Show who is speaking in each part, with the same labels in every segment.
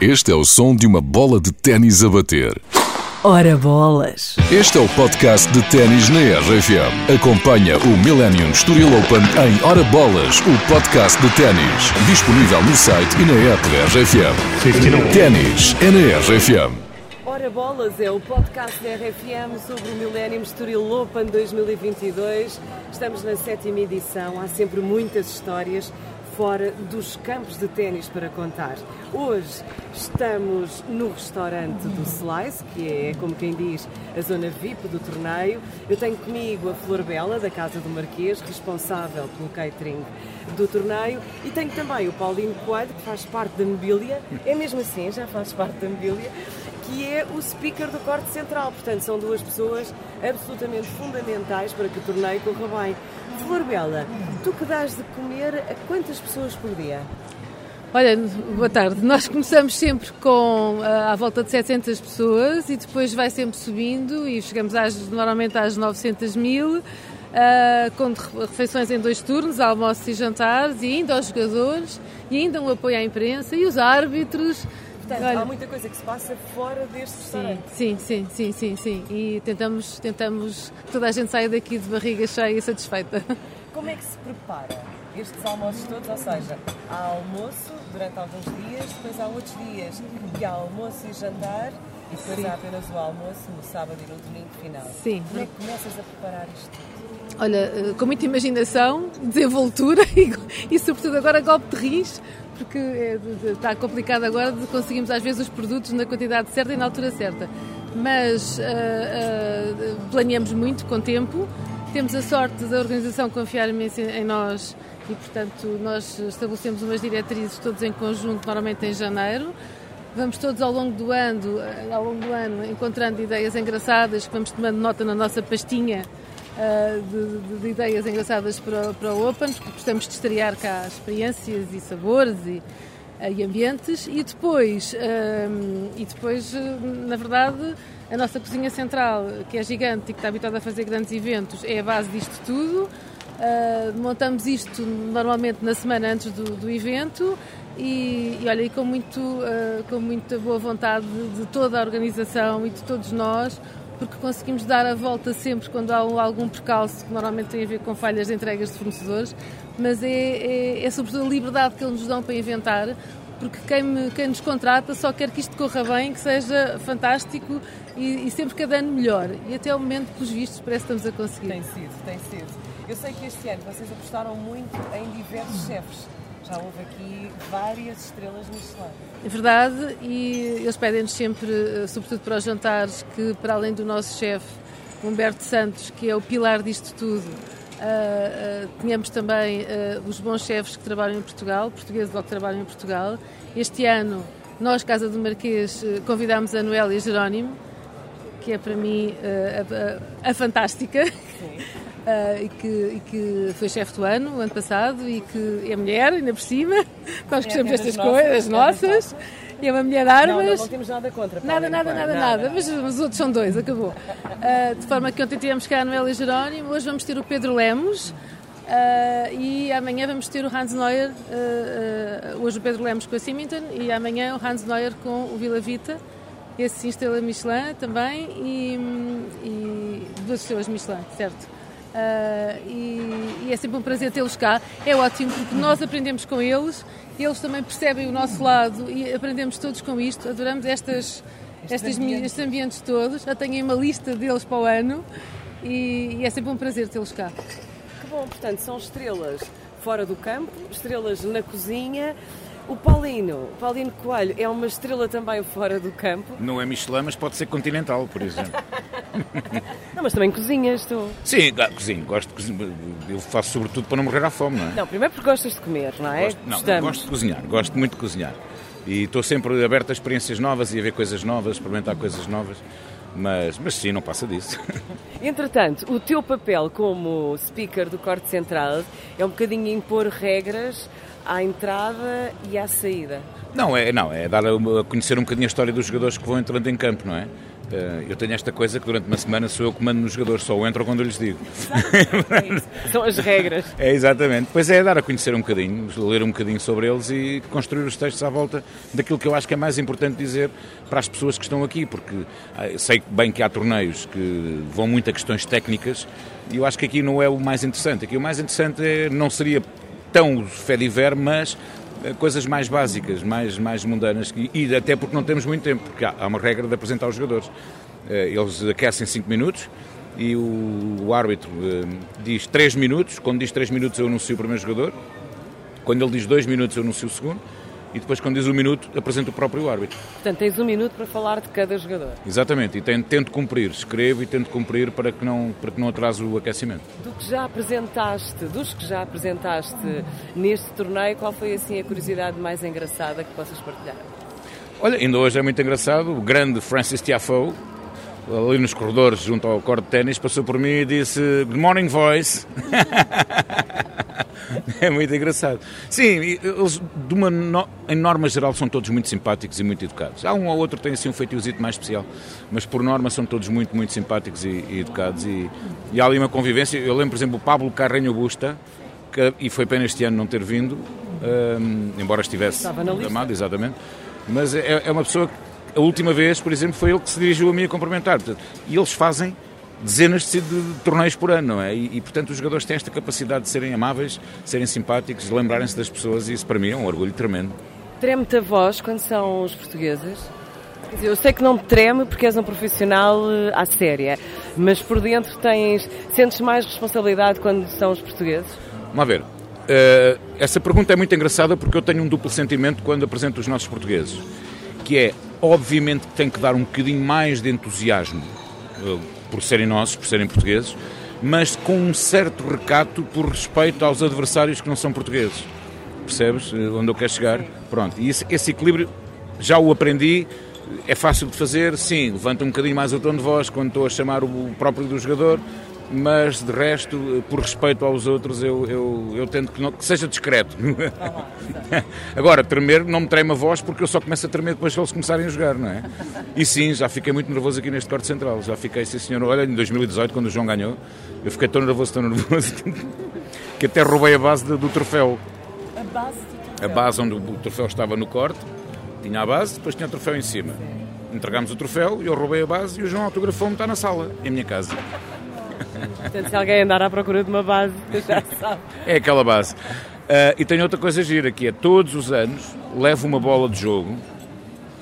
Speaker 1: Este é o som de uma bola de ténis a bater.
Speaker 2: Ora bolas!
Speaker 1: Este é o podcast de ténis na RFM. Acompanha o Millennium Estoril Open em Ora Bolas, o podcast de ténis. Disponível no site e na app da RFM. Ténis é na RFM.
Speaker 2: Ora Bolas é o podcast da RFM sobre o Millennium Estoril Open 2022. Estamos na sétima edição, há sempre muitas histórias fora dos campos de ténis para contar. Hoje estamos no restaurante do Slice, que é, como quem diz, a zona VIP do torneio. Eu tenho comigo a Flor Bela, da Casa do Marquês, responsável pelo catering do torneio, e tenho também o Paulinho Coelho, que faz parte da mobília, é mesmo assim, já faz parte da mobília, que é o speaker do corte central. Portanto, são duas pessoas absolutamente fundamentais para que o torneio corra bem. Flor Bela, tu que dás de comer a quantas pessoas por dia?
Speaker 3: Olha, boa tarde. Nós começamos sempre com uh, à volta de 700 pessoas e depois vai sempre subindo e chegamos às, normalmente às 900 mil, uh, com refeições em dois turnos, almoços e jantares, e ainda aos jogadores, e ainda um apoio à imprensa e os árbitros.
Speaker 2: Portanto, Olha, há muita coisa que se passa fora deste restaurante.
Speaker 3: Sim, sim, sim, sim, sim. E tentamos, tentamos que toda a gente saia daqui de barriga cheia e satisfeita.
Speaker 2: Como é que se prepara estes almoços todos? Ou seja, há almoço durante alguns dias, depois há outros dias que há almoço e jantar e depois sim. há apenas o almoço no sábado e no domingo final.
Speaker 3: Sim.
Speaker 2: Como é que começas a preparar isto tudo?
Speaker 3: Olha, eh, com muita imaginação, desenvoltura e, e sobretudo agora golpe de rins, porque é, está complicado agora de conseguirmos às vezes os produtos na quantidade certa e na altura certa. Mas uh, uh, planeamos muito com tempo, temos a sorte da organização confiar imenso em nós e, portanto, nós estabelecemos umas diretrizes todos em conjunto, normalmente em janeiro. Vamos todos ao longo do ano, ao longo do ano encontrando ideias engraçadas que vamos tomando nota na nossa pastinha uh, de, de, de, ideias engraçadas para, para o Open, porque gostamos de estrear cá experiências e sabores e, uh, e ambientes. E depois, uh, e depois na verdade, a nossa cozinha central, que é gigante e que está habituada a fazer grandes eventos, é a base disto tudo. Uh, montamos isto normalmente na semana antes do, do evento e, e, olha, e com, muito, uh, com muita boa vontade de, de, toda a organização e de todos nós, porque conseguimos dar a volta sempre quando há algum percalço, que normalmente tem a ver com falhas de entregas de fornecedores, mas é, é, é sobretudo a liberdade que eles nos dão para inventar, porque quem, me, quem nos contrata só quer que isto corra bem, que seja fantástico e, e sempre cada ano melhor. E até o momento, pelos vistos, parece que estamos a conseguir.
Speaker 2: Tem sido, tem sido. Eu sei que este ano vocês apostaram muito em diversos chefes já houve aqui várias estrelas Michelin.
Speaker 3: É verdade, e eles pedem-nos sempre, eh, sobretudo para os jantares, que para além do nosso chefe, Humberto Santos, que é o pilar disto tudo, uh, uh, tenhamos também uh, os bons chefes que trabalham em Portugal, portugueses logo que trabalham em Portugal. Este ano, nós, Casa do Marquês, convidámos a Noélia Jerónimo, que é para mim a, a, a fantástica. Uh, e, que, e, que, foi chefe do ano, o ano passado, e que é mulher, ainda por cima. Nós é gostamos destas coisas, nossas. E é uma mulher de armas. Não,
Speaker 2: não, não temos nada contra.
Speaker 3: Nada, nada, nada, nada, Mas os outros são dois, acabou. Uh, de forma que ontem tivemos cá a Noélia Jerónimo, hoje vamos ter o Pedro Lemos. Uh, e amanhã vamos ter o Hans Neuer, uh, hoje o Pedro Lemos com a Symington e amanhã o Hans Neuer com o Vila Vita, esse estrela Michelin também e, e duas estrelas Michelin, certo? Uh, e, e, é sempre um prazer tê-los cá. É ótimo porque nós aprendemos com eles, eles também percebem o nosso lado e aprendemos todos com isto. Adoramos estas, estas ambiente. estes ambientes todos. Já tenho uma lista deles para o ano e, e é sempre um prazer tê-los cá.
Speaker 2: Que bom, portanto, são estrelas fora do campo, estrelas na cozinha. O Paulino, Paulino Coelho, é uma estrela também fora do campo.
Speaker 4: Não é Michelin, mas pode ser continental, por exemplo.
Speaker 2: não, mas também cozinhas tu.
Speaker 4: Sim, cozinho, gosto de cozinhar. Eu faço sobretudo para não morrer à fome, não é?
Speaker 2: Não, primeiro porque gostas de comer, não é?
Speaker 4: Gosto, não, gosto de cozinhar, gosto muito de cozinhar. E estou sempre aberto a experiências novas e a ver coisas novas, experimentar coisas novas. Mas, mas sim, não passa disso.
Speaker 2: Entretanto, o teu papel como speaker do Corte Central é um bocadinho impor regras à entrada e à saída.
Speaker 4: Não, é, não, é dar a conhecer um bocadinho a história dos jogadores que vão entrando em campo, não é? Uh, eu tenho esta coisa que durante uma semana sou eu que mando nos jogadores, só entro quando eu lhes digo.
Speaker 2: É São as regras.
Speaker 4: É, exatamente. Pois é, dar a conhecer um bocadinho, ler um bocadinho sobre eles e construir os textos à volta daquilo que eu acho que é mais importante dizer para as pessoas que estão aqui, porque uh, sei bem que há torneios que vão muito a questões técnicas e eu acho que aqui não é o mais interessante. Aqui o mais interessante é, não seria tão fé de ver, mas eh, coisas mais básicas, mais, mais mundanas, e, até porque não temos muito tempo, porque há, uma regra de apresentar os jogadores. Eh, eles aquecem 5 minutos e o, o árbitro uh, diz 3 minutos, quando diz 3 minutos eu anuncio o primeiro jogador, quando ele diz 2 minutos eu anuncio o segundo, e depois, quando diz um minuto, apresenta o próprio árbitro.
Speaker 2: Portanto, tens um minuto para falar de cada jogador.
Speaker 4: Exatamente, e tento, tento cumprir, escrevo e tento cumprir para que, não, para que não atrase o aquecimento.
Speaker 2: Do que já apresentaste, dos que já apresentaste neste torneio, qual foi assim a curiosidade mais engraçada que possas partilhar?
Speaker 4: Olha, ainda hoje é muito engraçado, o grande Francis Tiafoe, ali nos corredores junto ao corte de ténis, passou por mim e disse Good morning, voice. é muito engraçado. Sim, eles, de uma, no, em norma geral, são todos muito simpáticos e muito educados. Há um ou outro que tem assim um feitiozito mais especial, mas por norma são todos muito, muito simpáticos e, e educados. E, e, há ali uma convivência. Eu lembro, por exemplo, o Pablo Carreño Busta, que, e foi pena este ano não ter vindo, um, embora estivesse amado, exatamente. Mas é, é uma pessoa que, a última vez, por exemplo, foi ele que se dirigiu a mim a cumprimentar. E eles fazem dezenas de, torneios por ano, não é? E, e, portanto os jogadores têm esta capacidade de serem amáveis, de serem simpáticos, de lembrarem-se das pessoas e isso para mim é um orgulho tremendo.
Speaker 2: Treme-te a voz quando são os portugueses? Eu sei que não te treme porque és um profissional eh, à séria, mas por dentro tens, sentes mais responsabilidade quando são os portugueses?
Speaker 4: Vamos ver. Uh, essa pergunta é muito engraçada porque eu tenho um duplo sentimento quando apresento os nossos portugueses, que é, obviamente, que tem que dar um bocadinho mais de entusiasmo uh, por serem nossos, por serem portugueses, mas com um certo recato por respeito aos adversários que não são portugueses. Percebes eh, onde eu quero chegar? Pronto, e esse, esse equilíbrio já o aprendi, é fácil de fazer, sim, levanta um bocadinho mais o tom de voz quando estou a chamar o próprio do jogador, mas de resto, por respeito aos outros, eu, eu, eu tento que, não, que seja discreto. Agora, tremer, não me treme a voz porque eu só começo a tremer depois que eles começarem a jogar, não é? E sim, já fiquei muito nervoso aqui neste corte central. Já fiquei, sim senhor, olha, em 2018, quando o João ganhou, eu fiquei tão nervoso, tão nervoso, que até roubei a base do, do troféu.
Speaker 2: A base do troféu?
Speaker 4: A base onde o troféu estava no corte, tinha a base, depois tinha o troféu em cima. Entregámos o troféu, eu roubei a base e o João autografou-me, está na sala, em minha casa.
Speaker 2: Portanto, se alguém andar à procura de uma base, já sabe.
Speaker 4: É aquela base. Uh, e tenho outra coisa gira, que é todos os anos levo uma bola de jogo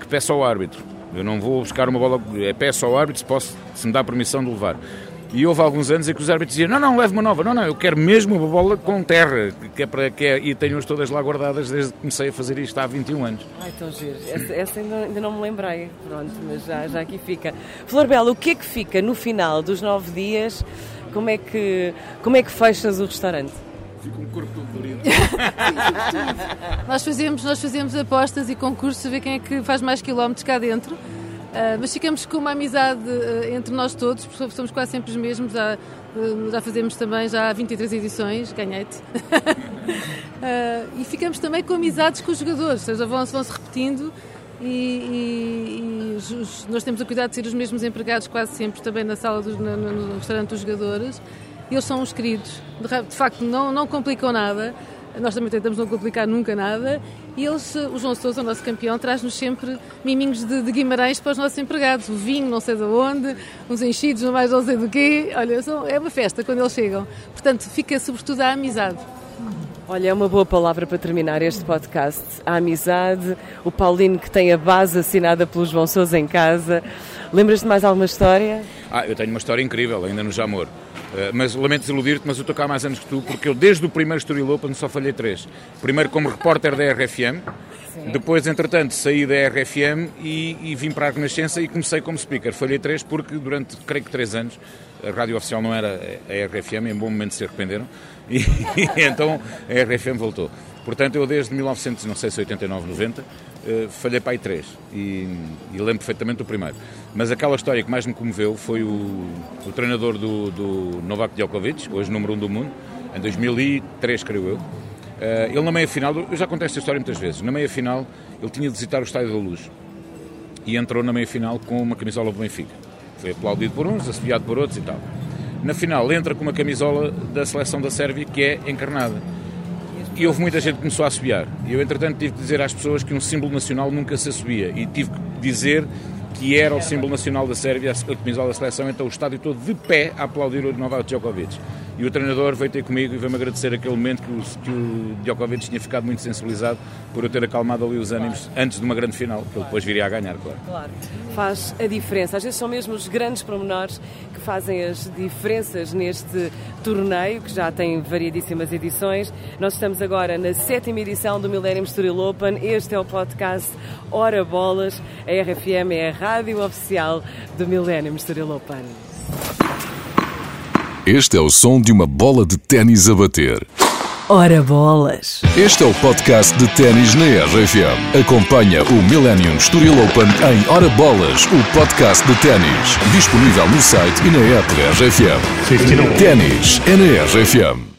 Speaker 4: que peço ao árbitro. Eu não vou buscar uma bola, é peço ao árbitro se, posso, se me dá permissão de levar. E houve alguns anos em que os árbitros diziam: Não, não, leve uma nova, não, não, eu quero mesmo uma bola com terra, que é para, que é, e tenho-as todas lá guardadas desde que comecei a fazer isto há 21 anos.
Speaker 2: Ai, tão giro. Essa, essa ainda, ainda, não me lembrei, pronto, mas já, já aqui fica. Flor Bela, o que é que fica no final dos nove dias? Como é que, como é que fechas o restaurante?
Speaker 4: Fica um corpo todo dolorido.
Speaker 3: nós, fazemos, nós fazemos apostas e concursos a ver quem é que faz mais quilómetros cá dentro. Uh, mas ficamos com uma amizade uh, entre nós todos, porque somos quase sempre os mesmos. Já, uh, já fazemos também já há 23 edições, ganhei-te. e ficamos também com amizades com os jogadores, ou seja, vão-se vão -se repetindo. E, e, e os, nós temos a cuidado de ser os mesmos empregados quase sempre também na sala, dos, no, no restaurante dos jogadores. Eles são os queridos, de, de facto não, não complicam nada. Nós também tentamos não complicar nunca nada. E eles, o João Sousa, o nosso campeão, traz-nos sempre miminhos de, de, Guimarães para os nossos empregados. O vinho, não sei de onde, uns enchidos, não mais não sei do quê. Olha, são, é uma festa quando eles chegam. Portanto, fica sobretudo a amizade.
Speaker 2: Olha, é uma boa palavra para terminar este podcast. A amizade, o Paulino que tem a base assinada pelo João Sousa em casa. Lembras de mais alguma história?
Speaker 4: Ah, eu tenho uma história incrível ainda no Jamor. Eh, mas lamento desiludir-te, mas eu estou cá há mais anos que tu, porque eu desde o primeiro Estoril Open só falhei três. Primeiro como repórter da RFM, Sim. depois, entretanto, saí da RFM e, e, vim para a Renascença e comecei como speaker. Falhei três porque durante, creio que três anos, a rádio oficial não era a RFM, em bom momento se arrependeram, e, e então a RFM voltou. Portanto, eu desde 1989, 90, uh, falhei para aí três e, e, lembro perfeitamente do primeiro. Mas aquela história que mais me comoveu foi o, o treinador do, do Novak Djokovic, hoje número um do mundo, em 2003, creio eu. Uh, ele na meia-final, eu já contei esta história muitas vezes, na meia-final ele tinha de visitar o Estádio da Luz. e entrou na meia-final com uma camisola do Benfica. Foi aplaudido por uns, assobiado por outros e tal. Na final entra com uma camisola da seleção da Sérvia que é encarnada. E houve muita gente que começou a assobiar. E eu, entretanto, tive que dizer às pessoas que um símbolo nacional nunca se assobia. E tive que dizer que era o símbolo nacional da Sérvia, a camisola da seleção, então o estádio todo de pé a aplaudir o Novak Djokovic. E o treinador veio ter comigo e veio-me agradecer aquele momento que o, que o Djokovic tinha ficado muito sensibilizado por eu ter acalmado ali os ânimos antes de uma grande final, que ele depois viria a ganhar, claro.
Speaker 2: Claro, faz a diferença. Às vezes são mesmo os grandes pormenores que fazem as diferenças neste torneio, que já tem variedíssimas edições. Nós estamos agora na sétima edição do Millennium Estoril Open. Este é o podcast Hora Bolas. A RFM é a rádio oficial do Millennium Estoril Open.
Speaker 1: Este é o som de uma bola de ténis a bater.
Speaker 2: Ora bolas!
Speaker 1: Este é o podcast de ténis na RFM. Acompanha o Millennium Estoril Open em Ora Bolas, o podcast de ténis. Disponível no site e na app da RFM. Ténis é na RFM.